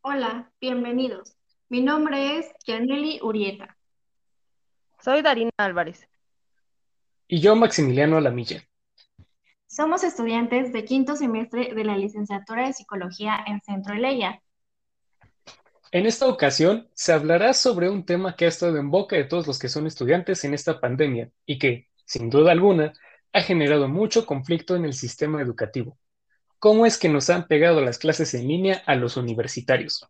Hola, bienvenidos. Mi nombre es Yaneli Urieta. Soy Darina Álvarez. Y yo, Maximiliano Alamilla. Somos estudiantes de quinto semestre de la licenciatura de Psicología en Centro Eleya. En esta ocasión se hablará sobre un tema que ha estado en boca de todos los que son estudiantes en esta pandemia y que, sin duda alguna, ha generado mucho conflicto en el sistema educativo. ¿Cómo es que nos han pegado las clases en línea a los universitarios?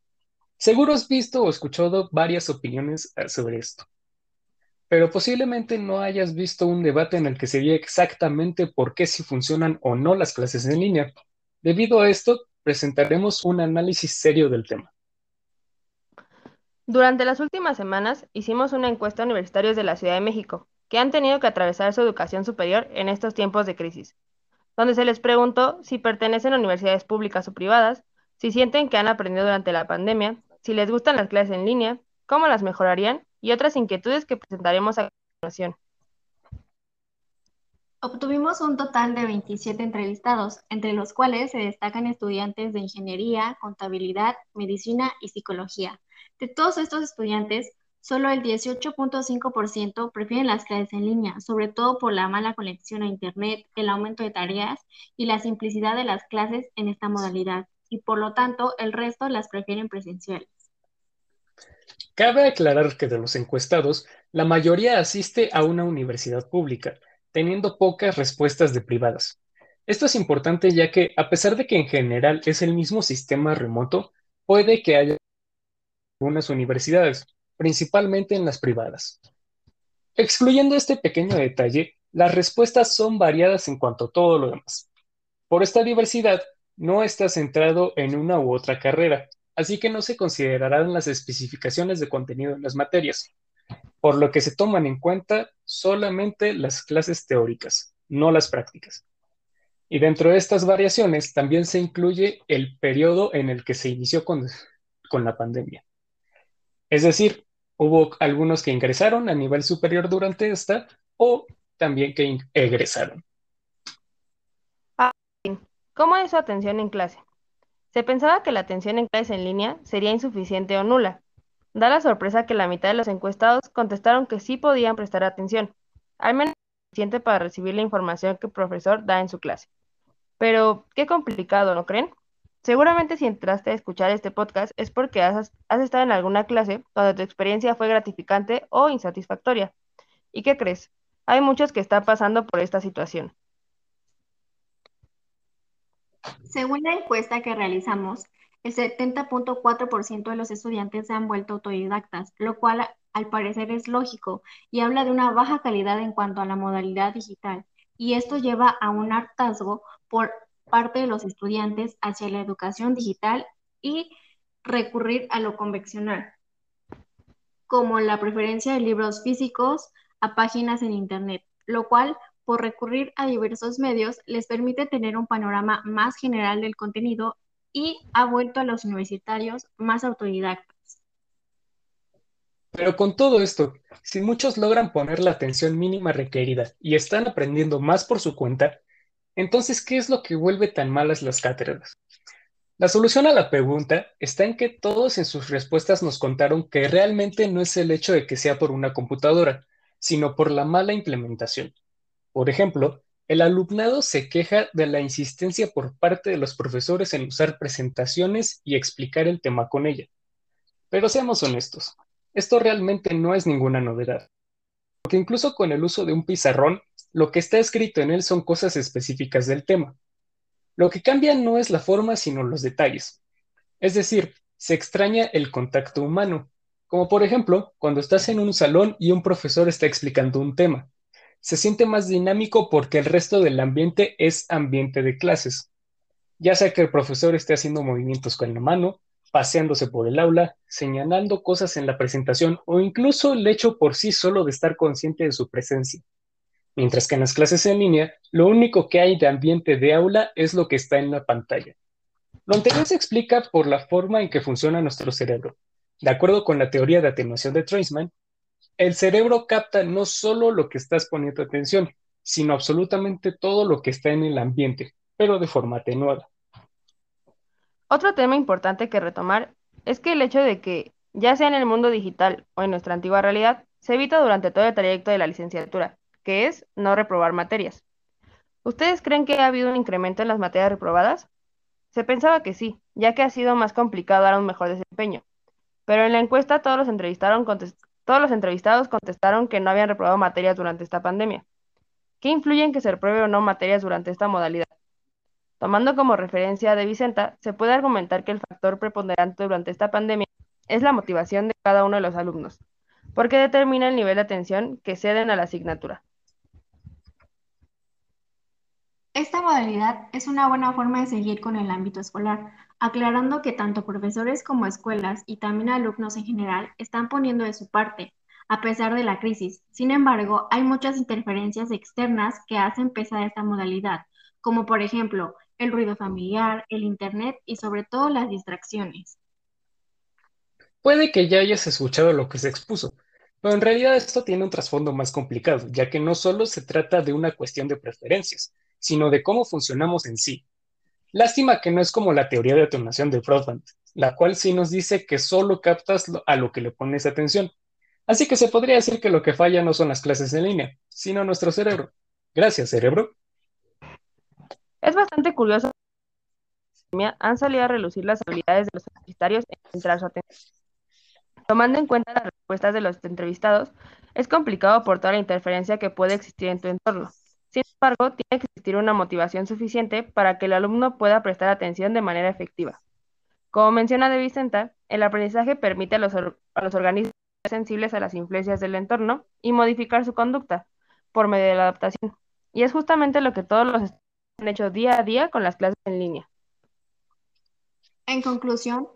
Seguro has visto o escuchado varias opiniones eh, sobre esto, pero posiblemente no hayas visto un debate en el que se diga exactamente por qué si funcionan o no las clases en línea. Debido a esto, presentaremos un análisis serio del tema. Durante las últimas semanas hicimos una encuesta a universitarios de la Ciudad de México, que han tenido que atravesar su educación superior en estos tiempos de crisis, donde se les preguntó si pertenecen a universidades públicas o privadas, si sienten que han aprendido durante la pandemia, si les gustan las clases en línea, cómo las mejorarían y otras inquietudes que presentaremos a continuación. Obtuvimos un total de 27 entrevistados, entre los cuales se destacan estudiantes de ingeniería, contabilidad, medicina y psicología. De todos estos estudiantes, solo el 18.5% prefieren las clases en línea, sobre todo por la mala conexión a Internet, el aumento de tareas y la simplicidad de las clases en esta modalidad, y por lo tanto el resto las prefieren presenciales. Cabe aclarar que de los encuestados, la mayoría asiste a una universidad pública, teniendo pocas respuestas de privadas. Esto es importante ya que, a pesar de que en general es el mismo sistema remoto, puede que haya algunas universidades, principalmente en las privadas. Excluyendo este pequeño detalle, las respuestas son variadas en cuanto a todo lo demás. Por esta diversidad, no está centrado en una u otra carrera, así que no se considerarán las especificaciones de contenido en las materias, por lo que se toman en cuenta solamente las clases teóricas, no las prácticas. Y dentro de estas variaciones también se incluye el periodo en el que se inició con, con la pandemia. Es decir, hubo algunos que ingresaron a nivel superior durante esta o también que egresaron. Ah, ¿Cómo es su atención en clase? Se pensaba que la atención en clase en línea sería insuficiente o nula. Da la sorpresa que la mitad de los encuestados contestaron que sí podían prestar atención, al menos suficiente para recibir la información que el profesor da en su clase. Pero, qué complicado, ¿no creen? Seguramente si entraste a escuchar este podcast es porque has, estado en alguna clase donde tu experiencia fue gratificante o insatisfactoria. ¿Y qué crees? Hay muchos que están pasando por esta situación. Según la encuesta que realizamos, el 70.4% de los estudiantes se han vuelto autodidactas, lo cual al parecer es lógico y habla de una baja calidad en cuanto a la modalidad digital. Y esto lleva a un hartazgo por parte de los estudiantes hacia la educación digital y recurrir a lo convencional, como la preferencia de libros físicos a páginas en Internet, lo cual, por recurrir a diversos medios, les permite tener un panorama más general del contenido y ha vuelto a los universitarios más autodidactas. Pero con todo esto, si muchos logran poner la atención mínima requerida y están aprendiendo más por su cuenta, entonces, ¿qué es lo que vuelve tan malas las cátedras? La solución a la pregunta está en que todos en sus respuestas nos contaron que realmente no es el hecho de que sea por una computadora, sino por la mala implementación. Por ejemplo, el alumnado se queja de la insistencia por parte de los profesores en usar presentaciones y explicar el tema con ella. Pero seamos honestos, esto realmente no es ninguna novedad, porque incluso con el uso de un pizarrón lo que está escrito en él son cosas específicas del tema. Lo que cambia no es la forma, sino los detalles. Es decir, se extraña el contacto humano, como por ejemplo cuando estás en un salón y un profesor está explicando un tema. Se siente más dinámico porque el resto del ambiente es ambiente de clases. Ya sea que el profesor esté haciendo movimientos con la mano, paseándose por el aula, señalando cosas en la presentación o incluso el hecho por sí solo de estar consciente de su presencia mientras que en las clases en línea lo único que hay de ambiente de aula es lo que está en la pantalla. Lo anterior se explica por la forma en que funciona nuestro cerebro. De acuerdo con la teoría de atenuación de Treisman, el cerebro capta no solo lo que estás poniendo atención, sino absolutamente todo lo que está en el ambiente, pero de forma atenuada. Otro tema importante que retomar es que el hecho de que, ya sea en el mundo digital o en nuestra antigua realidad, se evita durante todo el trayecto de la licenciatura, que es no reprobar materias. ¿Ustedes creen que ha habido un incremento en las materias reprobadas? Se pensaba que sí, ya que ha sido más complicado dar un mejor desempeño. Pero en la encuesta todos los, entrevistaron todos los entrevistados contestaron que no habían reprobado materias durante esta pandemia. ¿Qué influye en que se repruebe o no materias durante esta modalidad? Tomando como referencia de Vicenta, se puede argumentar que el factor preponderante durante esta pandemia es la motivación de cada uno de los alumnos, porque determina el nivel de atención que ceden a la asignatura. Esta modalidad es una buena forma de seguir con el ámbito escolar, aclarando que tanto profesores como escuelas y también alumnos en general están poniendo de su parte, a pesar de la crisis. Sin embargo, hay muchas interferencias externas que hacen pesar esta modalidad, como por ejemplo el ruido familiar, el Internet y sobre todo las distracciones. Puede que ya hayas escuchado lo que se expuso, pero en realidad esto tiene un trasfondo más complicado, ya que no solo se trata de una cuestión de preferencias, sino de cómo funcionamos en sí. Lástima que no es como la teoría de atenuación de broadband, la cual sí nos dice que solo captas a lo que le pones atención. Así que se podría decir que lo que falla no son las clases en línea, sino nuestro cerebro. Gracias, cerebro. Es bastante curioso han salido a relucir las habilidades de los universitarios en centrar su atención. Tomando en cuenta las respuestas de los entrevistados, es complicado por toda la interferencia que puede existir en tu entorno. Sin embargo, tiene que existir una motivación suficiente para que el alumno pueda prestar atención de manera efectiva. Como menciona De Vicenta, el aprendizaje permite a los, a los organismos sensibles a las influencias del entorno y modificar su conducta por medio de la adaptación. Y es justamente lo que todos los han hecho día a día con las clases en línea. En conclusión,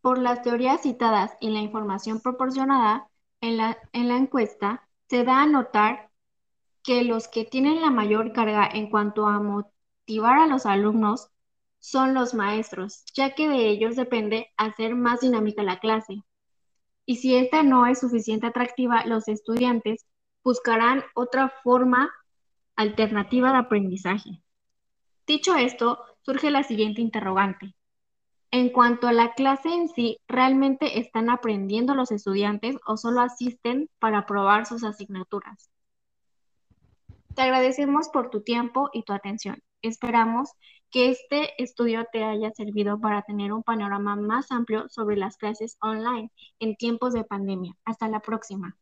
por las teorías citadas y la información proporcionada en la, en la encuesta, se da a notar que los que tienen la mayor carga en cuanto a motivar a los alumnos son los maestros, ya que de ellos depende hacer más dinámica la clase. Y si esta no es suficiente atractiva, los estudiantes buscarán otra forma alternativa de aprendizaje. Dicho esto, surge la siguiente interrogante. En cuanto a la clase en sí, ¿realmente están aprendiendo los estudiantes o solo asisten para probar sus asignaturas? Te agradecemos por tu tiempo y tu atención. Esperamos que este estudio te haya servido para tener un panorama más amplio sobre las clases online en tiempos de pandemia. Hasta la próxima.